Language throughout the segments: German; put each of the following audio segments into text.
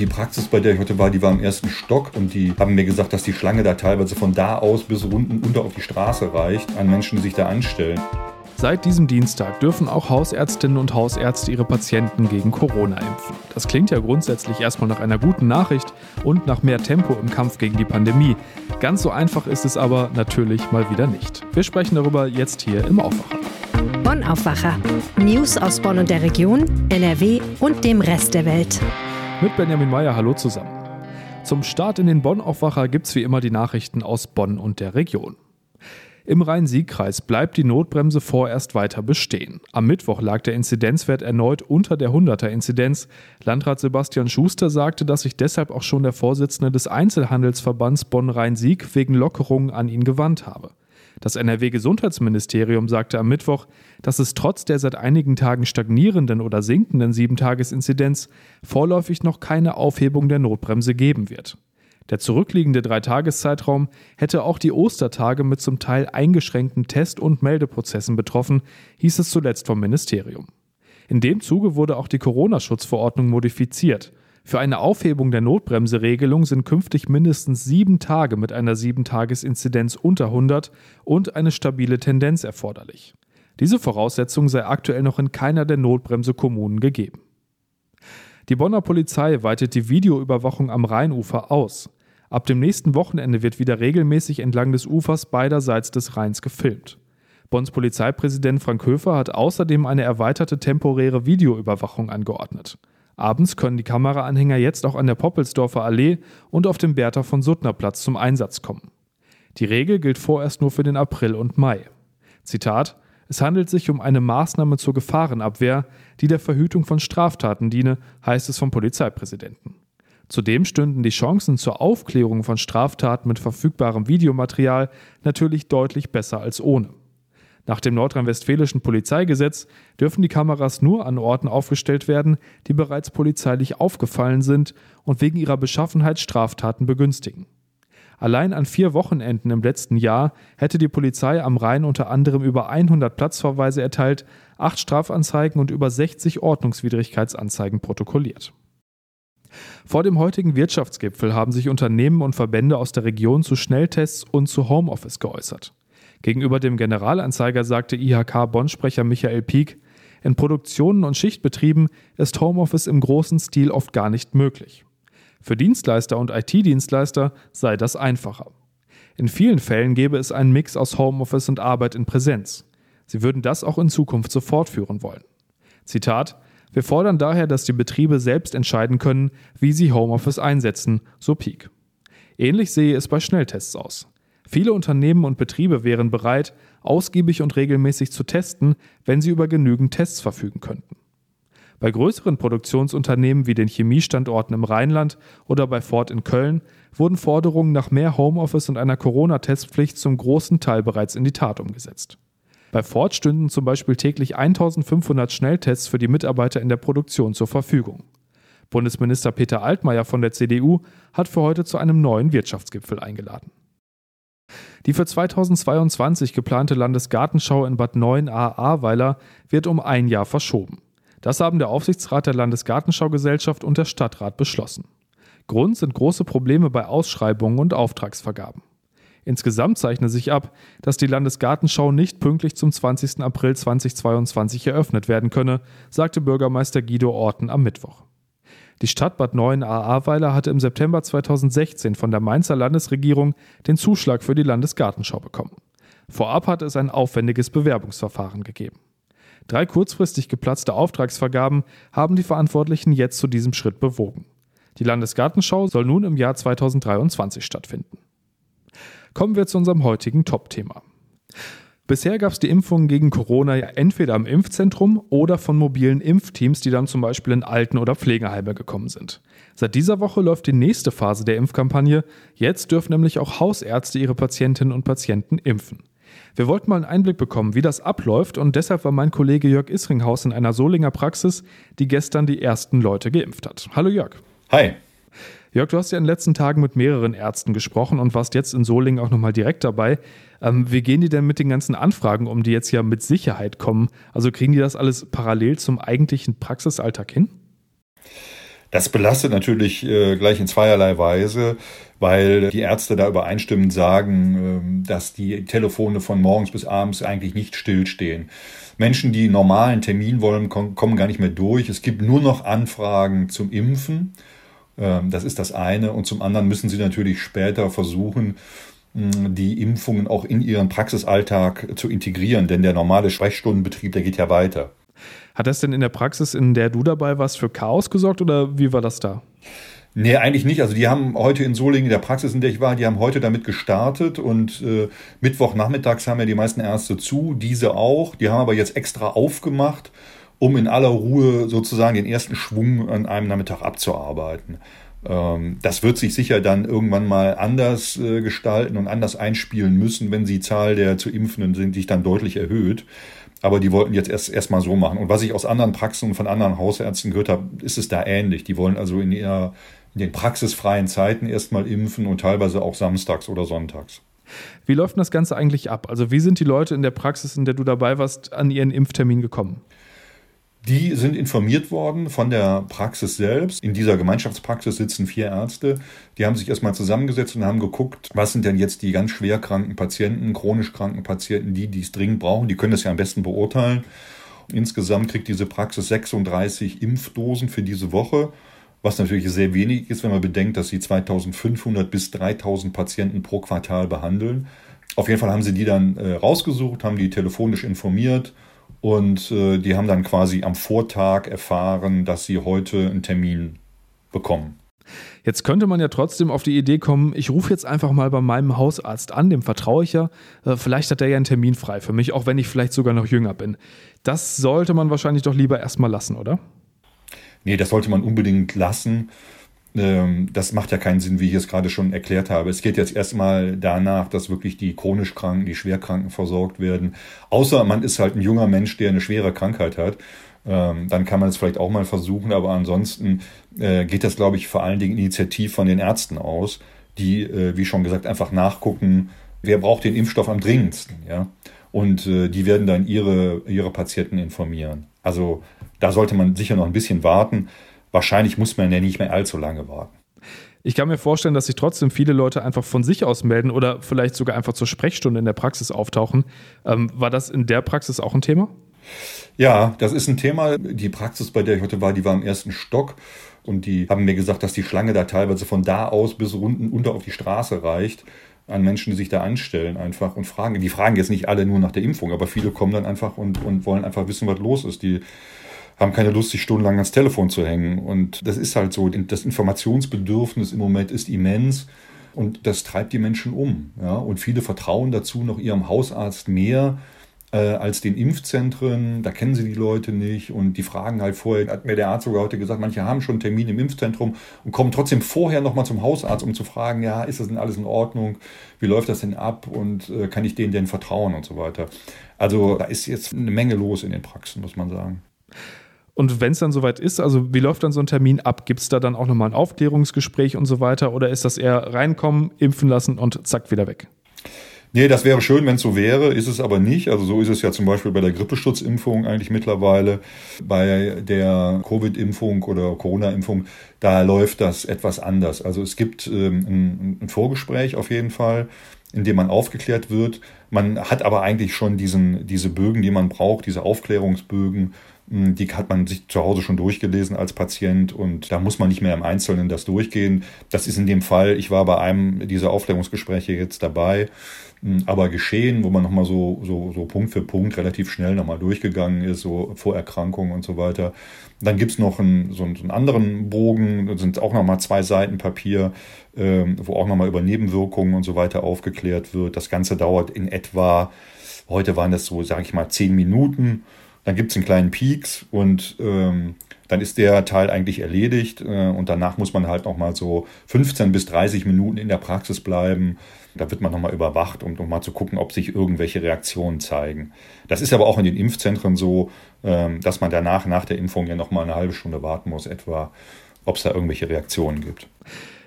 Die Praxis, bei der ich heute war, die war im ersten Stock und die haben mir gesagt, dass die Schlange da teilweise von da aus bis unten unter auf die Straße reicht, an Menschen, die sich da anstellen. Seit diesem Dienstag dürfen auch Hausärztinnen und Hausärzte ihre Patienten gegen Corona impfen. Das klingt ja grundsätzlich erstmal nach einer guten Nachricht und nach mehr Tempo im Kampf gegen die Pandemie. Ganz so einfach ist es aber natürlich mal wieder nicht. Wir sprechen darüber jetzt hier im Aufwacher. Bonn Aufwacher. News aus Bonn und der Region, NRW und dem Rest der Welt. Mit Benjamin Meyer, hallo zusammen. Zum Start in den Bonn Aufwacher gibt es wie immer die Nachrichten aus Bonn und der Region. Im Rhein-Sieg-Kreis bleibt die Notbremse vorerst weiter bestehen. Am Mittwoch lag der Inzidenzwert erneut unter der 100er-Inzidenz. Landrat Sebastian Schuster sagte, dass sich deshalb auch schon der Vorsitzende des Einzelhandelsverbands Bonn-Rhein-Sieg wegen Lockerungen an ihn gewandt habe. Das NRW-Gesundheitsministerium sagte am Mittwoch, dass es trotz der seit einigen Tagen stagnierenden oder sinkenden 7-Tages-Inzidenz vorläufig noch keine Aufhebung der Notbremse geben wird. Der zurückliegende Dreitageszeitraum hätte auch die Ostertage mit zum Teil eingeschränkten Test- und Meldeprozessen betroffen, hieß es zuletzt vom Ministerium. In dem Zuge wurde auch die Corona-Schutzverordnung modifiziert. Für eine Aufhebung der Notbremseregelung sind künftig mindestens sieben Tage mit einer 7-Tages-Inzidenz unter 100 und eine stabile Tendenz erforderlich. Diese Voraussetzung sei aktuell noch in keiner der Notbremse-Kommunen gegeben. Die Bonner Polizei weitet die Videoüberwachung am Rheinufer aus. Ab dem nächsten Wochenende wird wieder regelmäßig entlang des Ufers beiderseits des Rheins gefilmt. Bonns Polizeipräsident Frank Höfer hat außerdem eine erweiterte temporäre Videoüberwachung angeordnet. Abends können die Kameraanhänger jetzt auch an der Poppelsdorfer Allee und auf dem Bertha von Suttner Platz zum Einsatz kommen. Die Regel gilt vorerst nur für den April und Mai. Zitat es handelt sich um eine Maßnahme zur Gefahrenabwehr, die der Verhütung von Straftaten diene, heißt es vom Polizeipräsidenten. Zudem stünden die Chancen zur Aufklärung von Straftaten mit verfügbarem Videomaterial natürlich deutlich besser als ohne. Nach dem nordrhein-westfälischen Polizeigesetz dürfen die Kameras nur an Orten aufgestellt werden, die bereits polizeilich aufgefallen sind und wegen ihrer Beschaffenheit Straftaten begünstigen. Allein an vier Wochenenden im letzten Jahr hätte die Polizei am Rhein unter anderem über 100 Platzverweise erteilt, acht Strafanzeigen und über 60 Ordnungswidrigkeitsanzeigen protokolliert. Vor dem heutigen Wirtschaftsgipfel haben sich Unternehmen und Verbände aus der Region zu Schnelltests und zu Homeoffice geäußert. Gegenüber dem Generalanzeiger sagte IHK-Bonn-Sprecher Michael Pieck, in Produktionen und Schichtbetrieben ist Homeoffice im großen Stil oft gar nicht möglich. Für Dienstleister und IT-Dienstleister sei das einfacher. In vielen Fällen gäbe es einen Mix aus Homeoffice und Arbeit in Präsenz. Sie würden das auch in Zukunft so fortführen wollen. Zitat Wir fordern daher, dass die Betriebe selbst entscheiden können, wie sie Homeoffice einsetzen, so Peak. Ähnlich sehe es bei Schnelltests aus. Viele Unternehmen und Betriebe wären bereit, ausgiebig und regelmäßig zu testen, wenn sie über genügend Tests verfügen könnten. Bei größeren Produktionsunternehmen wie den Chemiestandorten im Rheinland oder bei Ford in Köln wurden Forderungen nach mehr Homeoffice und einer Corona-Testpflicht zum großen Teil bereits in die Tat umgesetzt. Bei Ford stünden zum Beispiel täglich 1500 Schnelltests für die Mitarbeiter in der Produktion zur Verfügung. Bundesminister Peter Altmaier von der CDU hat für heute zu einem neuen Wirtschaftsgipfel eingeladen. Die für 2022 geplante Landesgartenschau in Bad 9a-Ahrweiler wird um ein Jahr verschoben. Das haben der Aufsichtsrat der Landesgartenschaugesellschaft und der Stadtrat beschlossen. Grund sind große Probleme bei Ausschreibungen und Auftragsvergaben. Insgesamt zeichne sich ab, dass die Landesgartenschau nicht pünktlich zum 20. April 2022 eröffnet werden könne, sagte Bürgermeister Guido Orten am Mittwoch. Die Stadt Bad 9 Ahrweiler hatte im September 2016 von der Mainzer Landesregierung den Zuschlag für die Landesgartenschau bekommen. Vorab hatte es ein aufwendiges Bewerbungsverfahren gegeben. Drei kurzfristig geplatzte Auftragsvergaben haben die Verantwortlichen jetzt zu diesem Schritt bewogen. Die Landesgartenschau soll nun im Jahr 2023 stattfinden. Kommen wir zu unserem heutigen Top-Thema. Bisher gab es die Impfungen gegen Corona ja entweder am Impfzentrum oder von mobilen Impfteams, die dann zum Beispiel in Alten- oder Pflegeheime gekommen sind. Seit dieser Woche läuft die nächste Phase der Impfkampagne. Jetzt dürfen nämlich auch Hausärzte ihre Patientinnen und Patienten impfen. Wir wollten mal einen Einblick bekommen, wie das abläuft und deshalb war mein Kollege Jörg Isringhaus in einer Solinger Praxis, die gestern die ersten Leute geimpft hat. Hallo Jörg. Hi. Jörg, du hast ja in den letzten Tagen mit mehreren Ärzten gesprochen und warst jetzt in Solingen auch nochmal direkt dabei. Ähm, wie gehen die denn mit den ganzen Anfragen um, die jetzt ja mit Sicherheit kommen? Also kriegen die das alles parallel zum eigentlichen Praxisalltag hin? Das belastet natürlich äh, gleich in zweierlei Weise, weil die Ärzte da übereinstimmend sagen, äh, dass die Telefone von morgens bis abends eigentlich nicht stillstehen. Menschen, die normalen Termin wollen, kommen gar nicht mehr durch. Es gibt nur noch Anfragen zum Impfen. Ähm, das ist das eine. Und zum anderen müssen sie natürlich später versuchen, die Impfungen auch in ihren Praxisalltag zu integrieren, denn der normale Sprechstundenbetrieb, der geht ja weiter. Hat das denn in der Praxis, in der du dabei warst, für Chaos gesorgt oder wie war das da? Nee, eigentlich nicht. Also die haben heute in Solingen, in der Praxis, in der ich war, die haben heute damit gestartet und äh, Mittwochnachmittags haben ja die meisten Ärzte zu, diese auch. Die haben aber jetzt extra aufgemacht, um in aller Ruhe sozusagen den ersten Schwung an einem Nachmittag abzuarbeiten. Ähm, das wird sich sicher dann irgendwann mal anders äh, gestalten und anders einspielen müssen, wenn die Zahl der zu Impfenden sind, sich dann deutlich erhöht. Aber die wollten jetzt erst erstmal so machen. Und was ich aus anderen Praxen und von anderen Hausärzten gehört habe, ist es da ähnlich. Die wollen also in, ihrer, in den praxisfreien Zeiten erstmal impfen und teilweise auch samstags oder sonntags. Wie läuft denn das Ganze eigentlich ab? Also wie sind die Leute in der Praxis, in der du dabei warst, an ihren Impftermin gekommen? Die sind informiert worden von der Praxis selbst. In dieser Gemeinschaftspraxis sitzen vier Ärzte. Die haben sich erstmal zusammengesetzt und haben geguckt, was sind denn jetzt die ganz schwer kranken Patienten, chronisch kranken Patienten, die dies dringend brauchen. Die können das ja am besten beurteilen. Insgesamt kriegt diese Praxis 36 Impfdosen für diese Woche, was natürlich sehr wenig ist, wenn man bedenkt, dass sie 2500 bis 3000 Patienten pro Quartal behandeln. Auf jeden Fall haben sie die dann äh, rausgesucht, haben die telefonisch informiert und äh, die haben dann quasi am Vortag erfahren, dass sie heute einen Termin bekommen. Jetzt könnte man ja trotzdem auf die Idee kommen, ich rufe jetzt einfach mal bei meinem Hausarzt an, dem vertraue ich ja. Äh, vielleicht hat er ja einen Termin frei für mich, auch wenn ich vielleicht sogar noch jünger bin. Das sollte man wahrscheinlich doch lieber erstmal lassen, oder? Nee, das sollte man unbedingt lassen. Ähm, das macht ja keinen Sinn, wie ich es gerade schon erklärt habe. Es geht jetzt erstmal danach, dass wirklich die chronisch Kranken, die Schwerkranken versorgt werden. Außer man ist halt ein junger Mensch, der eine schwere Krankheit hat. Ähm, dann kann man es vielleicht auch mal versuchen, aber ansonsten äh, geht das, glaube ich, vor allen Dingen initiativ von den Ärzten aus, die, äh, wie schon gesagt, einfach nachgucken, wer braucht den Impfstoff am dringendsten, ja. Und äh, die werden dann ihre, ihre Patienten informieren. Also da sollte man sicher noch ein bisschen warten wahrscheinlich muss man ja nicht mehr allzu lange warten. Ich kann mir vorstellen, dass sich trotzdem viele Leute einfach von sich aus melden oder vielleicht sogar einfach zur Sprechstunde in der Praxis auftauchen. Ähm, war das in der Praxis auch ein Thema? Ja, das ist ein Thema. Die Praxis, bei der ich heute war, die war im ersten Stock. Und die haben mir gesagt, dass die Schlange da teilweise von da aus bis unten unter auf die Straße reicht an Menschen, die sich da anstellen einfach und fragen. Die fragen jetzt nicht alle nur nach der Impfung, aber viele kommen dann einfach und, und wollen einfach wissen, was los ist. Die haben keine Lust, sich stundenlang ans Telefon zu hängen. Und das ist halt so. Das Informationsbedürfnis im Moment ist immens. Und das treibt die Menschen um. Ja? Und viele vertrauen dazu noch ihrem Hausarzt mehr äh, als den Impfzentren. Da kennen sie die Leute nicht. Und die fragen halt vorher, hat mir der Arzt sogar heute gesagt, manche haben schon einen Termin im Impfzentrum und kommen trotzdem vorher nochmal zum Hausarzt, um zu fragen, ja, ist das denn alles in Ordnung? Wie läuft das denn ab? Und äh, kann ich denen denn vertrauen und so weiter? Also da ist jetzt eine Menge los in den Praxen, muss man sagen. Und wenn es dann soweit ist, also wie läuft dann so ein Termin ab? Gibt es da dann auch nochmal ein Aufklärungsgespräch und so weiter? Oder ist das eher reinkommen, impfen lassen und zack, wieder weg? Nee, das wäre schön, wenn es so wäre, ist es aber nicht. Also so ist es ja zum Beispiel bei der Grippeschutzimpfung eigentlich mittlerweile. Bei der Covid-Impfung oder Corona-Impfung, da läuft das etwas anders. Also es gibt ähm, ein, ein Vorgespräch auf jeden Fall, in dem man aufgeklärt wird. Man hat aber eigentlich schon diesen, diese Bögen, die man braucht, diese Aufklärungsbögen hm, die hat man sich zu Hause schon durchgelesen als Patient und da muss man nicht mehr im Einzelnen das durchgehen. Das ist in dem Fall, ich war bei einem dieser Aufklärungsgespräche jetzt dabei, hm, aber geschehen, wo man nochmal so, so, so Punkt für Punkt relativ schnell nochmal durchgegangen ist, so Vorerkrankungen und so weiter. Dann gibt's noch einen, so, einen, anderen Bogen, da sind auch nochmal zwei Seiten Papier, ähm, wo auch nochmal über Nebenwirkungen und so weiter aufgeklärt wird. Das Ganze dauert in etwa, heute waren das so, sage ich mal, zehn Minuten dann gibt es einen kleinen Peaks und ähm, dann ist der Teil eigentlich erledigt äh, und danach muss man halt nochmal so 15 bis 30 Minuten in der Praxis bleiben. Da wird man nochmal überwacht, um nochmal zu gucken, ob sich irgendwelche Reaktionen zeigen. Das ist aber auch in den Impfzentren so, ähm, dass man danach, nach der Impfung ja nochmal eine halbe Stunde warten muss, etwa, ob es da irgendwelche Reaktionen gibt.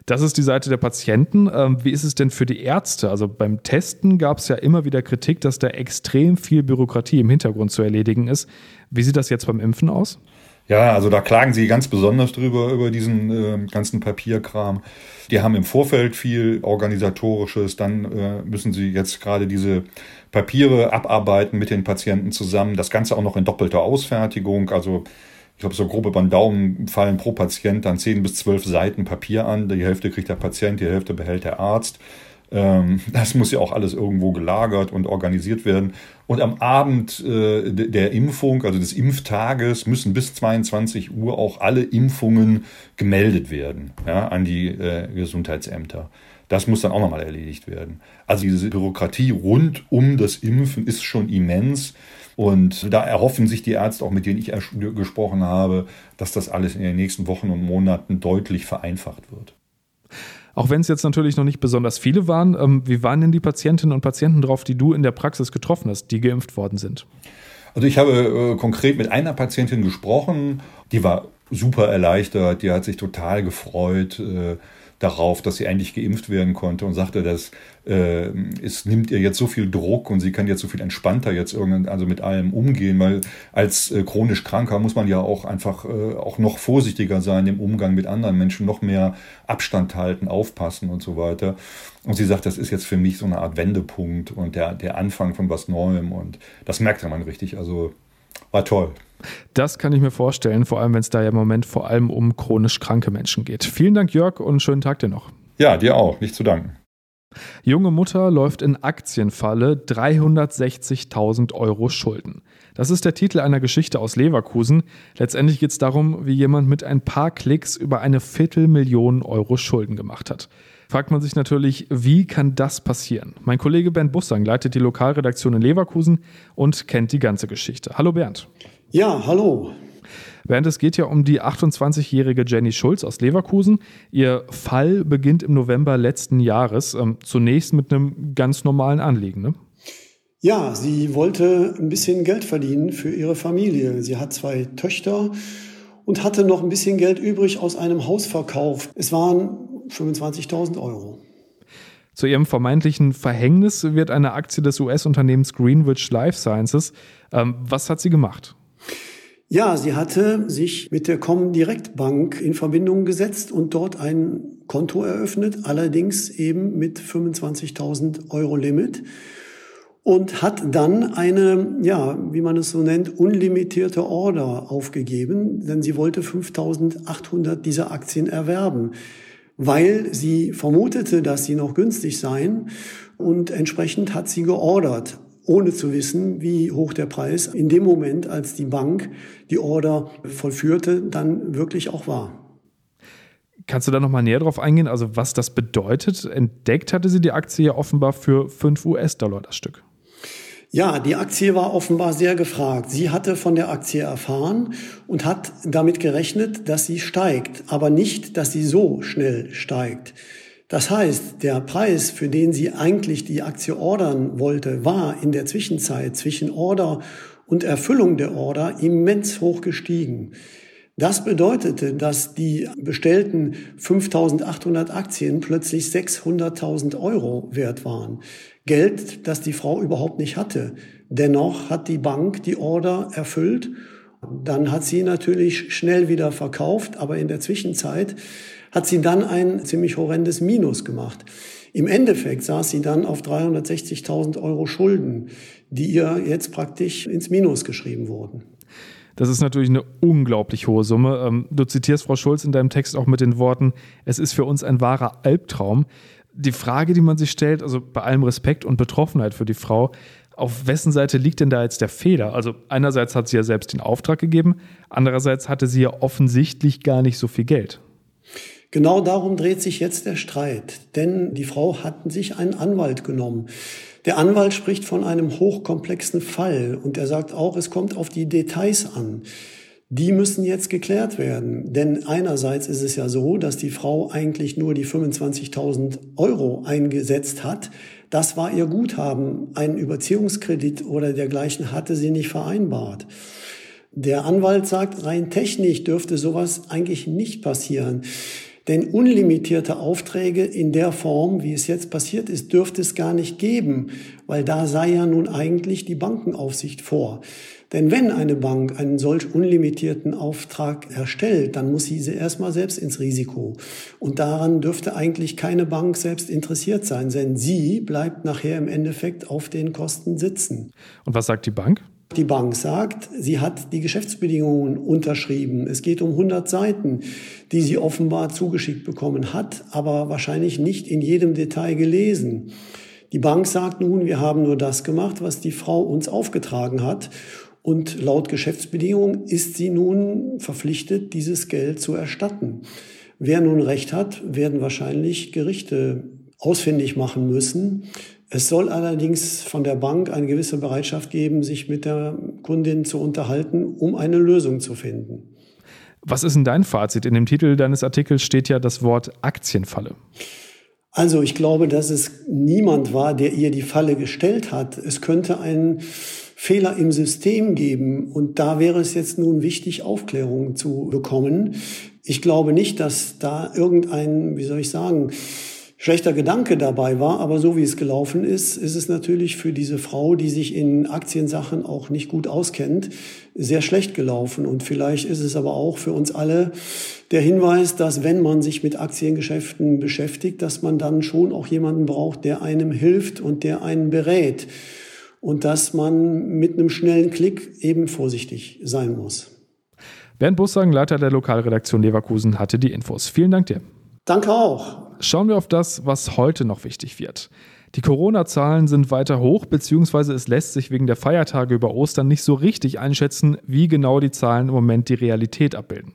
Das ist die Seite der Patienten. Ähm, wie ist es denn für die Ärzte? Also beim Testen gab es ja immer wieder Kritik, dass da extrem viel Bürokratie im Hintergrund zu erledigen ist. Wie sieht das jetzt beim Impfen aus? Ja, also da klagen sie ganz besonders drüber, über diesen äh, ganzen Papierkram. Die haben im Vorfeld viel organisatorisches, dann äh, müssen sie jetzt gerade diese Papiere abarbeiten mit den Patienten zusammen. Das Ganze auch noch in doppelter Ausfertigung. Also ich glaube, so grob über den Daumen fallen pro Patient dann zehn bis zwölf Seiten Papier an. Die Hälfte kriegt der Patient, die Hälfte behält der Arzt. Ähm, das muss ja auch alles irgendwo gelagert und organisiert werden. Und am Abend äh, der Impfung, also des Impftages, müssen bis 22 Uhr auch alle Impfungen gemeldet werden ja, an die äh, Gesundheitsämter. Das muss dann auch nochmal erledigt werden. Also diese Bürokratie rund um das Impfen ist schon immens. Und da erhoffen sich die Ärzte, auch mit denen ich gesprochen habe, dass das alles in den nächsten Wochen und Monaten deutlich vereinfacht wird. Auch wenn es jetzt natürlich noch nicht besonders viele waren, ähm, wie waren denn die Patientinnen und Patienten drauf, die du in der Praxis getroffen hast, die geimpft worden sind? Also ich habe äh, konkret mit einer Patientin gesprochen, die war super erleichtert, die hat sich total gefreut. Äh, darauf, dass sie eigentlich geimpft werden konnte und sagte, dass äh, es nimmt ihr jetzt so viel Druck und sie kann jetzt so viel entspannter jetzt irgendwann also mit allem umgehen, weil als äh, chronisch Kranker muss man ja auch einfach äh, auch noch vorsichtiger sein im Umgang mit anderen Menschen, noch mehr Abstand halten, aufpassen und so weiter. Und sie sagt, das ist jetzt für mich so eine Art Wendepunkt und der, der Anfang von was Neuem und das merkte man richtig. Also war toll. Das kann ich mir vorstellen, vor allem wenn es da ja im Moment vor allem um chronisch kranke Menschen geht. Vielen Dank, Jörg, und schönen Tag dir noch. Ja, dir auch. Nicht zu danken. Junge Mutter läuft in Aktienfalle 360.000 Euro Schulden. Das ist der Titel einer Geschichte aus Leverkusen. Letztendlich geht es darum, wie jemand mit ein paar Klicks über eine Viertelmillion Euro Schulden gemacht hat. Fragt man sich natürlich, wie kann das passieren? Mein Kollege Bernd Bussang leitet die Lokalredaktion in Leverkusen und kennt die ganze Geschichte. Hallo Bernd. Ja, hallo. Während es geht ja um die 28-jährige Jenny Schulz aus Leverkusen. Ihr Fall beginnt im November letzten Jahres. Ähm, zunächst mit einem ganz normalen Anliegen. Ne? Ja, sie wollte ein bisschen Geld verdienen für ihre Familie. Sie hat zwei Töchter und hatte noch ein bisschen Geld übrig aus einem Hausverkauf. Es waren 25.000 Euro. Zu ihrem vermeintlichen Verhängnis wird eine Aktie des US-Unternehmens Greenwich Life Sciences. Ähm, was hat sie gemacht? Ja, sie hatte sich mit der Comdirect Bank in Verbindung gesetzt und dort ein Konto eröffnet, allerdings eben mit 25.000 Euro Limit und hat dann eine, ja, wie man es so nennt, unlimitierte Order aufgegeben, denn sie wollte 5.800 dieser Aktien erwerben, weil sie vermutete, dass sie noch günstig seien und entsprechend hat sie geordert ohne zu wissen, wie hoch der Preis in dem Moment, als die Bank die Order vollführte, dann wirklich auch war. Kannst du da nochmal näher drauf eingehen, also was das bedeutet? Entdeckt hatte sie die Aktie ja offenbar für 5 US-Dollar das Stück. Ja, die Aktie war offenbar sehr gefragt. Sie hatte von der Aktie erfahren und hat damit gerechnet, dass sie steigt, aber nicht, dass sie so schnell steigt. Das heißt, der Preis, für den sie eigentlich die Aktie ordern wollte, war in der Zwischenzeit zwischen Order und Erfüllung der Order immens hoch gestiegen. Das bedeutete, dass die bestellten 5800 Aktien plötzlich 600.000 Euro wert waren. Geld, das die Frau überhaupt nicht hatte. Dennoch hat die Bank die Order erfüllt. Dann hat sie natürlich schnell wieder verkauft, aber in der Zwischenzeit hat sie dann ein ziemlich horrendes Minus gemacht. Im Endeffekt saß sie dann auf 360.000 Euro Schulden, die ihr jetzt praktisch ins Minus geschrieben wurden. Das ist natürlich eine unglaublich hohe Summe. Ähm, du zitierst Frau Schulz in deinem Text auch mit den Worten, es ist für uns ein wahrer Albtraum. Die Frage, die man sich stellt, also bei allem Respekt und Betroffenheit für die Frau, auf wessen Seite liegt denn da jetzt der Fehler? Also einerseits hat sie ja selbst den Auftrag gegeben, andererseits hatte sie ja offensichtlich gar nicht so viel Geld. Genau darum dreht sich jetzt der Streit, denn die Frau hat sich einen Anwalt genommen. Der Anwalt spricht von einem hochkomplexen Fall und er sagt auch, es kommt auf die Details an. Die müssen jetzt geklärt werden, denn einerseits ist es ja so, dass die Frau eigentlich nur die 25.000 Euro eingesetzt hat. Das war ihr Guthaben. Einen Überziehungskredit oder dergleichen hatte sie nicht vereinbart. Der Anwalt sagt, rein technisch dürfte sowas eigentlich nicht passieren. Denn unlimitierte Aufträge in der Form, wie es jetzt passiert ist, dürfte es gar nicht geben, weil da sei ja nun eigentlich die Bankenaufsicht vor. Denn wenn eine Bank einen solch unlimitierten Auftrag erstellt, dann muss sie erstmal selbst ins Risiko. Und daran dürfte eigentlich keine Bank selbst interessiert sein, denn sie bleibt nachher im Endeffekt auf den Kosten sitzen. Und was sagt die Bank? Die Bank sagt, sie hat die Geschäftsbedingungen unterschrieben. Es geht um 100 Seiten, die sie offenbar zugeschickt bekommen hat, aber wahrscheinlich nicht in jedem Detail gelesen. Die Bank sagt nun, wir haben nur das gemacht, was die Frau uns aufgetragen hat. Und laut Geschäftsbedingungen ist sie nun verpflichtet, dieses Geld zu erstatten. Wer nun Recht hat, werden wahrscheinlich Gerichte ausfindig machen müssen. Es soll allerdings von der Bank eine gewisse Bereitschaft geben, sich mit der Kundin zu unterhalten, um eine Lösung zu finden. Was ist denn dein Fazit? In dem Titel deines Artikels steht ja das Wort Aktienfalle. Also ich glaube, dass es niemand war, der ihr die Falle gestellt hat. Es könnte einen Fehler im System geben und da wäre es jetzt nun wichtig, Aufklärung zu bekommen. Ich glaube nicht, dass da irgendein, wie soll ich sagen, schlechter Gedanke dabei war, aber so wie es gelaufen ist, ist es natürlich für diese Frau, die sich in Aktiensachen auch nicht gut auskennt, sehr schlecht gelaufen. Und vielleicht ist es aber auch für uns alle der Hinweis, dass wenn man sich mit Aktiengeschäften beschäftigt, dass man dann schon auch jemanden braucht, der einem hilft und der einen berät. Und dass man mit einem schnellen Klick eben vorsichtig sein muss. Bernd Bussang, Leiter der Lokalredaktion Leverkusen, hatte die Infos. Vielen Dank dir. Danke auch. Schauen wir auf das, was heute noch wichtig wird. Die Corona-Zahlen sind weiter hoch, beziehungsweise es lässt sich wegen der Feiertage über Ostern nicht so richtig einschätzen, wie genau die Zahlen im Moment die Realität abbilden.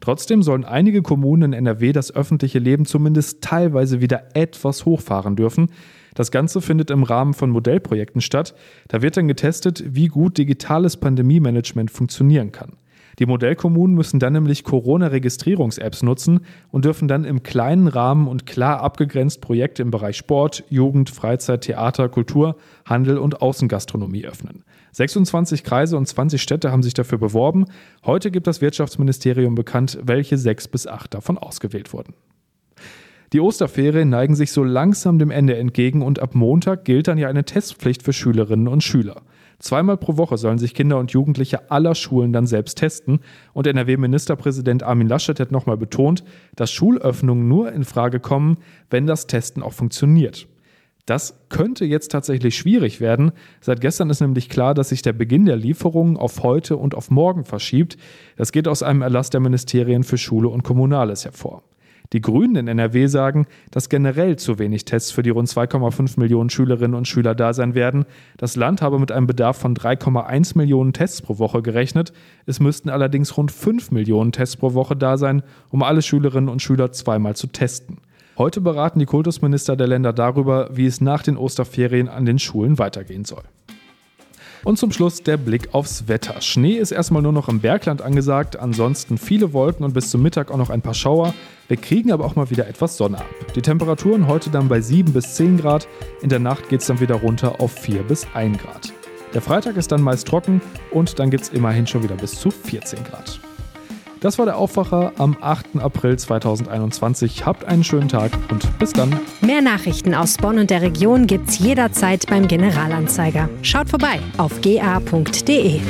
Trotzdem sollen einige Kommunen in NRW das öffentliche Leben zumindest teilweise wieder etwas hochfahren dürfen. Das Ganze findet im Rahmen von Modellprojekten statt. Da wird dann getestet, wie gut digitales Pandemie-Management funktionieren kann. Die Modellkommunen müssen dann nämlich Corona-Registrierungs-Apps nutzen und dürfen dann im kleinen Rahmen und klar abgegrenzt Projekte im Bereich Sport, Jugend, Freizeit, Theater, Kultur, Handel und Außengastronomie öffnen. 26 Kreise und 20 Städte haben sich dafür beworben. Heute gibt das Wirtschaftsministerium bekannt, welche sechs bis acht davon ausgewählt wurden. Die Osterferien neigen sich so langsam dem Ende entgegen und ab Montag gilt dann ja eine Testpflicht für Schülerinnen und Schüler. Zweimal pro Woche sollen sich Kinder und Jugendliche aller Schulen dann selbst testen. Und NRW-Ministerpräsident Armin Laschet hat nochmal betont, dass Schulöffnungen nur in Frage kommen, wenn das Testen auch funktioniert. Das könnte jetzt tatsächlich schwierig werden. Seit gestern ist nämlich klar, dass sich der Beginn der Lieferungen auf heute und auf morgen verschiebt. Das geht aus einem Erlass der Ministerien für Schule und Kommunales hervor. Die Grünen in NRW sagen, dass generell zu wenig Tests für die rund 2,5 Millionen Schülerinnen und Schüler da sein werden. Das Land habe mit einem Bedarf von 3,1 Millionen Tests pro Woche gerechnet. Es müssten allerdings rund 5 Millionen Tests pro Woche da sein, um alle Schülerinnen und Schüler zweimal zu testen. Heute beraten die Kultusminister der Länder darüber, wie es nach den Osterferien an den Schulen weitergehen soll. Und zum Schluss der Blick aufs Wetter. Schnee ist erstmal nur noch im Bergland angesagt, ansonsten viele Wolken und bis zum Mittag auch noch ein paar Schauer. Wir kriegen aber auch mal wieder etwas Sonne ab. Die Temperaturen heute dann bei 7 bis 10 Grad, in der Nacht geht es dann wieder runter auf 4 bis 1 Grad. Der Freitag ist dann meist trocken und dann gibt es immerhin schon wieder bis zu 14 Grad. Das war der Aufwacher am 8. April 2021. Habt einen schönen Tag und bis dann. Mehr Nachrichten aus Bonn und der Region gibt's jederzeit beim Generalanzeiger. Schaut vorbei auf ga.de.